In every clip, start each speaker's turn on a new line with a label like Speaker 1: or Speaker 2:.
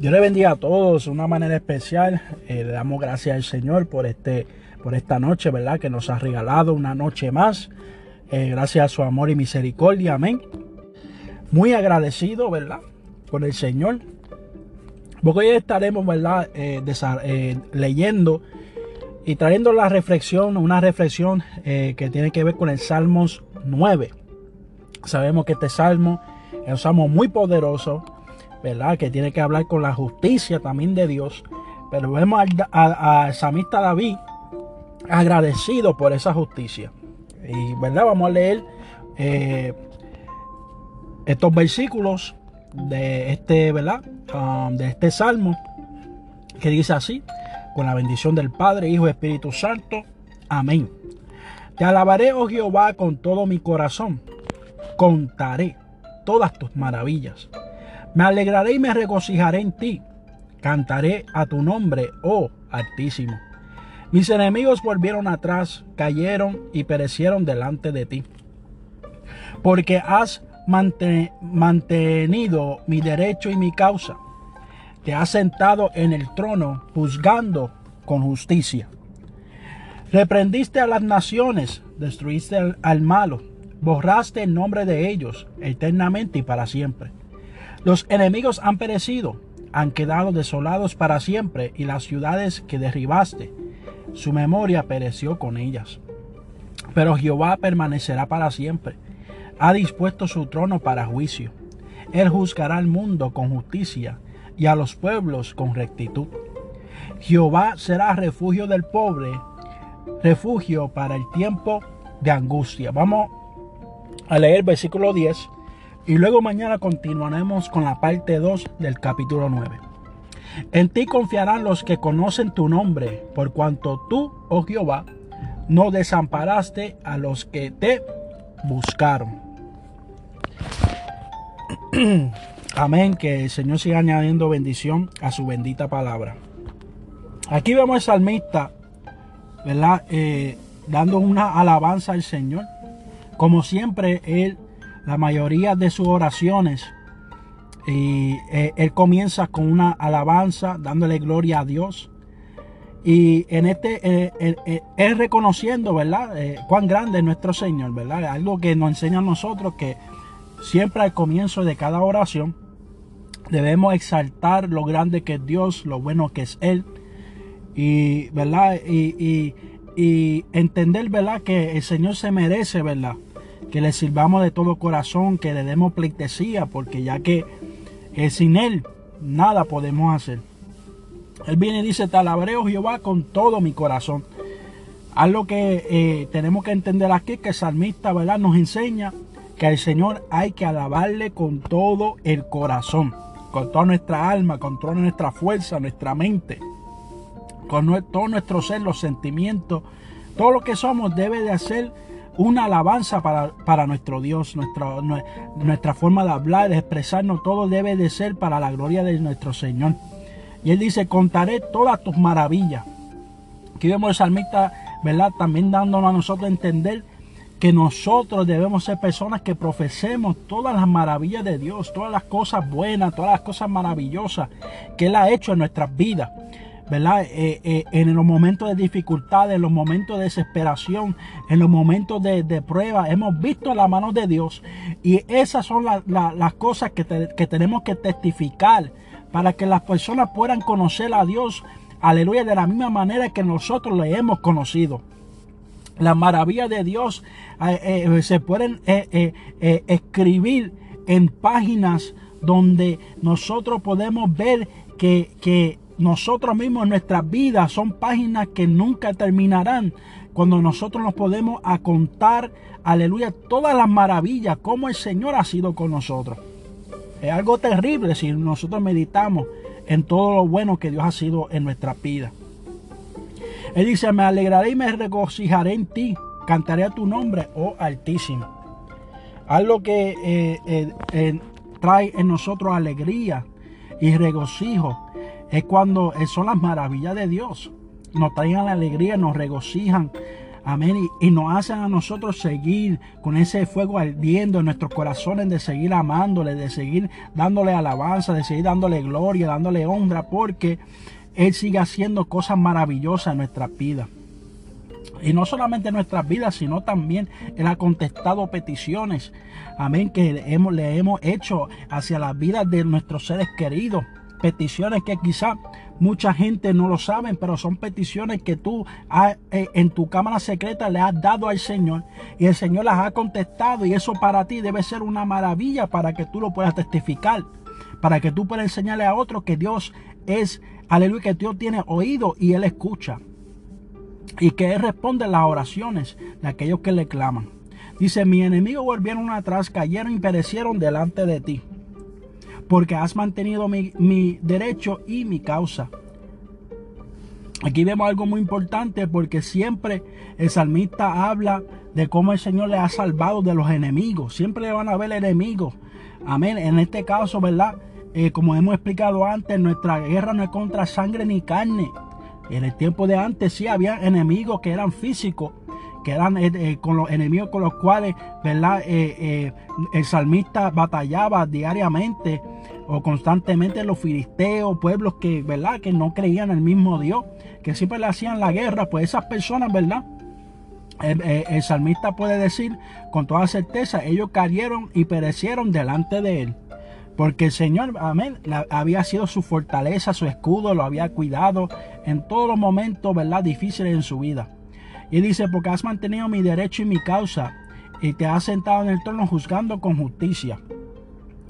Speaker 1: Dios le bendiga a todos de una manera especial. Eh, le damos gracias al Señor por, este, por esta noche, ¿verdad? Que nos ha regalado una noche más. Eh, gracias a su amor y misericordia. Amén. Muy agradecido, ¿verdad? Con el Señor. Porque hoy estaremos, ¿verdad? Eh, leyendo y trayendo la reflexión, una reflexión que tiene que ver con el Salmos 9. Sabemos que este salmo es un salmo muy poderoso ¿verdad? Que tiene que hablar con la justicia también de Dios. Pero vemos al, samista David agradecido por esa justicia. Y, ¿verdad? Vamos a leer eh, estos versículos de este, ¿verdad? Um, de este salmo que dice así, con la bendición del Padre, Hijo y Espíritu Santo. Amén. Te alabaré, oh Jehová, con todo mi corazón. Contaré todas tus maravillas. Me alegraré y me regocijaré en ti. Cantaré a tu nombre, oh Altísimo. Mis enemigos volvieron atrás, cayeron y perecieron delante de ti. Porque has mantenido mi derecho y mi causa. Te has sentado en el trono juzgando con justicia. Reprendiste a las naciones, destruiste al, al malo, borraste el nombre de ellos eternamente y para siempre. Los enemigos han perecido, han quedado desolados para siempre, y las ciudades que derribaste, su memoria pereció con ellas. Pero Jehová permanecerá para siempre. Ha dispuesto su trono para juicio. Él juzgará al mundo con justicia y a los pueblos con rectitud. Jehová será refugio del pobre, refugio para el tiempo de angustia. Vamos a leer versículo 10 y luego mañana continuaremos con la parte 2 del capítulo 9. En ti confiarán los que conocen tu nombre, por cuanto tú, oh Jehová, no desamparaste a los que te buscaron. Amén, que el Señor siga añadiendo bendición a su bendita palabra. Aquí vemos al salmista, ¿verdad? Eh, dando una alabanza al Señor. Como siempre, Él la mayoría de sus oraciones. Y eh, él comienza con una alabanza, dándole gloria a Dios. Y en este, eh, eh, es reconociendo, ¿verdad? cuán grande es nuestro Señor, ¿verdad? Algo que nos enseña a nosotros que siempre al comienzo de cada oración debemos exaltar lo grande que es Dios, lo bueno que es Él. Y, ¿verdad? Y, y entender, ¿verdad? Que el Señor se merece, ¿verdad? Que le sirvamos de todo corazón, que le demos pleitesía, porque ya que sin Él nada podemos hacer. Él viene y dice, te Jehová, con todo mi corazón. Algo que eh, tenemos que entender aquí, que el salmista ¿verdad? nos enseña que al Señor hay que alabarle con todo el corazón, con toda nuestra alma, con toda nuestra fuerza, nuestra mente, con todo nuestro ser, los sentimientos, todo lo que somos debe de hacer una alabanza para, nuestro Dios, nuestra, nuestra forma de hablar, de expresarnos, todo debe de ser para la gloria de nuestro Señor. Y él dice, contaré todas tus maravillas. Aquí vemos el salmista, ¿verdad? También dándonos a nosotros a entender que nosotros debemos ser personas que profesemos todas las maravillas de Dios, todas las cosas buenas, todas las cosas maravillosas que Él ha hecho en nuestras vidas. ¿Verdad? Eh, eh, en los momentos de dificultad, en los momentos de desesperación, en los momentos de, prueba, hemos visto la mano de Dios y esas son las cosas que, que tenemos que testificar para que las personas puedan conocer a Dios, aleluya, de la misma manera que nosotros le hemos conocido. Las maravillas de Dios eh, se pueden escribir en páginas donde nosotros podemos ver que, que nosotros mismos, nuestras vidas son páginas que nunca terminarán. Cuando nosotros nos podemos contar, aleluya, todas las maravillas, como el Señor ha sido con nosotros. Es algo terrible si nosotros meditamos en todo lo bueno que Dios ha sido en nuestra vida. Él dice, me alegraré y me regocijaré en ti, cantaré a tu nombre, oh Altísimo. Algo que eh, eh, eh, trae en nosotros alegría y regocijo es cuando son las maravillas de Dios. Nos traen la alegría, nos regocijan. Amén. Y, nos hacen a nosotros seguir con ese fuego ardiendo en nuestros corazones, de seguir amándole, de seguir dándole alabanza, de seguir dándole gloria, dándole honra, porque Él sigue haciendo cosas maravillosas en nuestras vidas. Y no solamente en nuestras vidas, sino también Él ha contestado peticiones, amén, que hemos, le hemos hecho hacia las vidas de nuestros seres queridos. Peticiones que quizá mucha gente no lo sabe, pero son peticiones que tú eh, en tu cámara secreta le has dado al Señor y el Señor las ha contestado y eso para ti debe ser una maravilla para que tú lo puedas testificar, para que tú puedas enseñarle a otros que Dios es, aleluya, que Dios tiene oído y Él escucha y que Él responde las oraciones de aquellos que le claman. Dice, mi enemigo volvieron atrás, cayeron y perecieron delante de ti, porque has mantenido mi, mi derecho y mi causa. Aquí vemos algo muy importante porque siempre el salmista habla de cómo el Señor le ha salvado de los enemigos. Siempre le van a haber enemigos. Amén. En este caso, ¿verdad? Eh, como hemos explicado antes, nuestra guerra no es contra sangre ni carne. En el tiempo de antes sí había enemigos que eran físicos, que eran eh, eh, con los enemigos con los cuales, ¿verdad? Eh, el salmista batallaba diariamente o constantemente los filisteos, pueblos que, ¿verdad? Que no creían en el mismo Dios, que siempre le hacían la guerra, pues esas personas, ¿verdad? el salmista puede decir con toda certeza, ellos cayeron y perecieron delante de él. Porque el Señor, amén, había sido su fortaleza, su escudo, lo había cuidado en todos los momentos, ¿verdad?, difíciles en su vida. Y dice, porque has mantenido mi derecho y mi causa y te has sentado en el trono juzgando con justicia.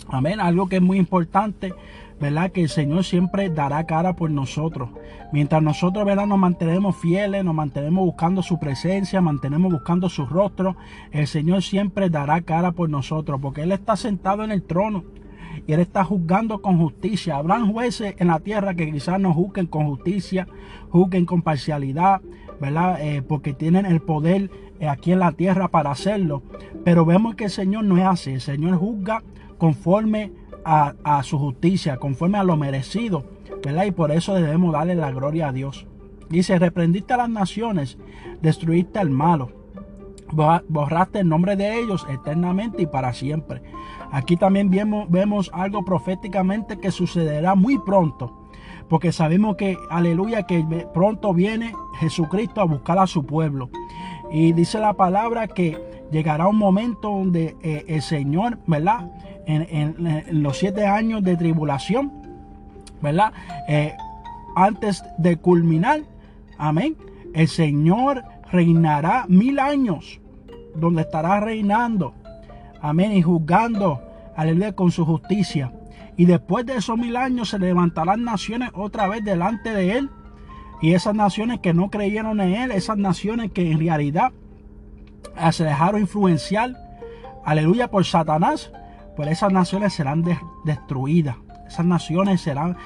Speaker 1: Amén, algo que es muy importante, ¿verdad? Que el Señor siempre dará cara por nosotros. Mientras nosotros, ¿verdad? Nos mantenemos fieles, nos mantenemos buscando su presencia, mantenemos buscando su rostro, el Señor siempre dará cara por nosotros, porque Él está sentado en el trono y Él está juzgando con justicia. Habrán jueces en la tierra que quizás no juzguen con justicia, juzguen con parcialidad, ¿verdad? Eh, porque tienen el poder eh, aquí en la tierra para hacerlo. Pero vemos que el Señor no es así. El Señor juzga conforme a, a su justicia, conforme a lo merecido, ¿verdad? Y por eso debemos darle la gloria a Dios. Dice, reprendiste a las naciones, destruiste al malo borraste el nombre de ellos eternamente y para siempre. Aquí también vemos, vemos algo proféticamente que sucederá muy pronto. Porque sabemos que, aleluya, que pronto viene Jesucristo a buscar a su pueblo. Y dice la palabra que llegará un momento donde eh, el Señor, ¿verdad? En, los siete años de tribulación, ¿verdad? Eh, antes de culminar, amén, el Señor reinará mil años, donde estará reinando, amén, y juzgando, aleluya, con su justicia. Y después de esos mil años se levantarán naciones otra vez delante de él. Y esas naciones que no creyeron en él, esas naciones que en realidad se dejaron influenciar, aleluya, por Satanás, pues esas naciones serán destruidas. Esas naciones serán,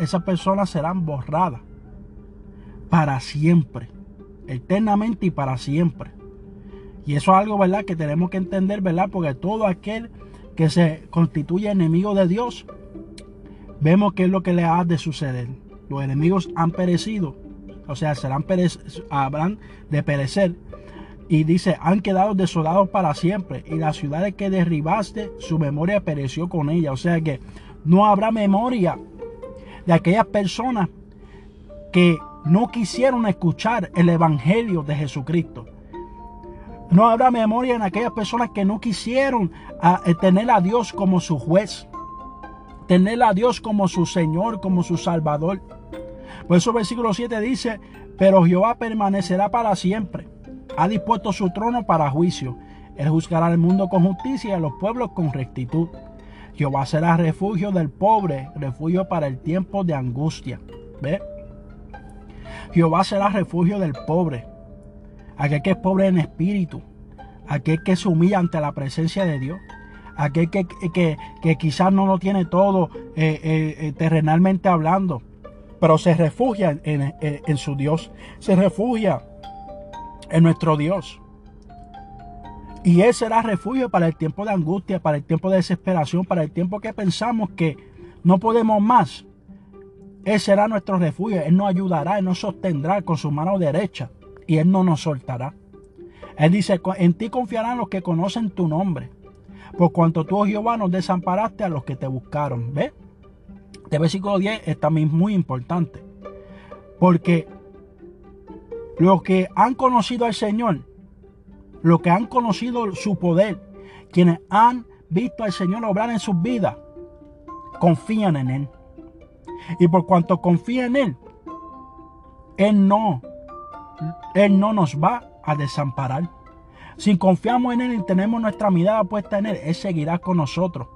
Speaker 1: esas personas serán borradas para siempre eternamente y para siempre. Y eso es algo, ¿verdad?, que tenemos que entender, ¿verdad? Porque todo aquel que se constituye enemigo de Dios, vemos que es lo que le ha de suceder. Los enemigos han perecido, o sea, serán habrán de perecer. Y dice, han quedado desolados para siempre. Y las ciudades que derribaste, su memoria pereció con ella. O sea que no habrá memoria de aquellas personas que no quisieron escuchar el Evangelio de Jesucristo. No habrá memoria en aquellas personas que no quisieron ah, eh, tener a Dios como su juez, tener a Dios como su Señor, como su Salvador. Por eso versículo 7 dice, pero Jehová permanecerá para siempre. Ha dispuesto su trono para juicio. Él juzgará al mundo con justicia y a los pueblos con rectitud. Jehová será refugio del pobre, refugio para el tiempo de angustia. ¿Ve? Jehová será refugio del pobre, aquel que es pobre en espíritu, aquel que se humilla ante la presencia de Dios, aquel que, que, quizás no lo tiene todo eh, eh, eh, terrenalmente hablando, pero se refugia en, en su Dios, se refugia en nuestro Dios. Y Él será refugio para el tiempo de angustia, para el tiempo de desesperación, para el tiempo que pensamos que no podemos más. Él será nuestro refugio, Él nos ayudará, Él nos sostendrá con su mano derecha y Él no nos soltará. Él dice, en ti confiarán los que conocen tu nombre. Por cuanto tú, oh Jehová, nos desamparaste a los que te buscaron. ¿Ves? Este versículo 10 es también muy importante. Porque los que han conocido al Señor, los que han conocido su poder, quienes han visto al Señor obrar en sus vidas, confían en Él. Y por cuanto confían en Él, Él no, Él no nos va a desamparar. Si confiamos en Él y tenemos nuestra mirada puesta en Él, Él seguirá con nosotros.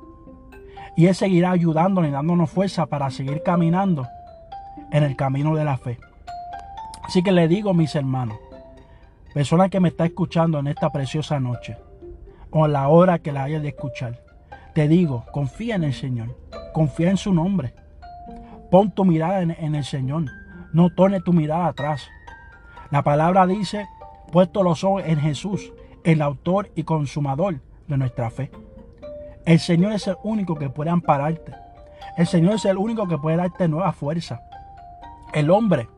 Speaker 1: Y Él seguirá ayudándonos y dándonos fuerza para seguir caminando en el camino de la fe. Así que le digo, mis hermanos, persona que me está escuchando en esta preciosa noche, o la hora que la haya de escuchar, te digo, confía en el Señor, confía en su nombre. Pon tu mirada en, en el Señor, no torne tu mirada atrás. La palabra dice, puesto los ojos en Jesús, el autor y consumador de nuestra fe. El Señor es el único que puede ampararte. El Señor es el único que puede darte nueva fuerza. El hombre,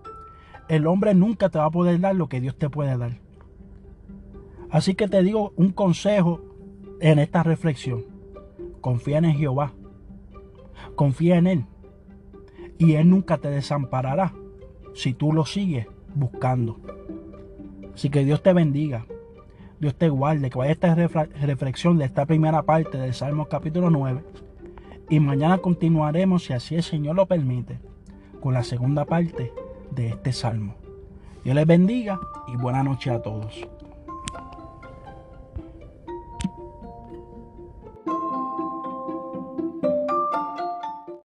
Speaker 1: el hombre nunca te va a poder dar lo que Dios te puede dar. Así que te digo un consejo en esta reflexión. Confía en Jehová. Confía en Él. Y Él nunca te desamparará si tú lo sigues buscando. Así que Dios te bendiga. Dios te guarde, que vaya esta reflexión de esta primera parte del Salmo capítulo 9. Y mañana continuaremos, si así el Señor lo permite, con la segunda parte de este Salmo. Dios les bendiga y buena noche a todos.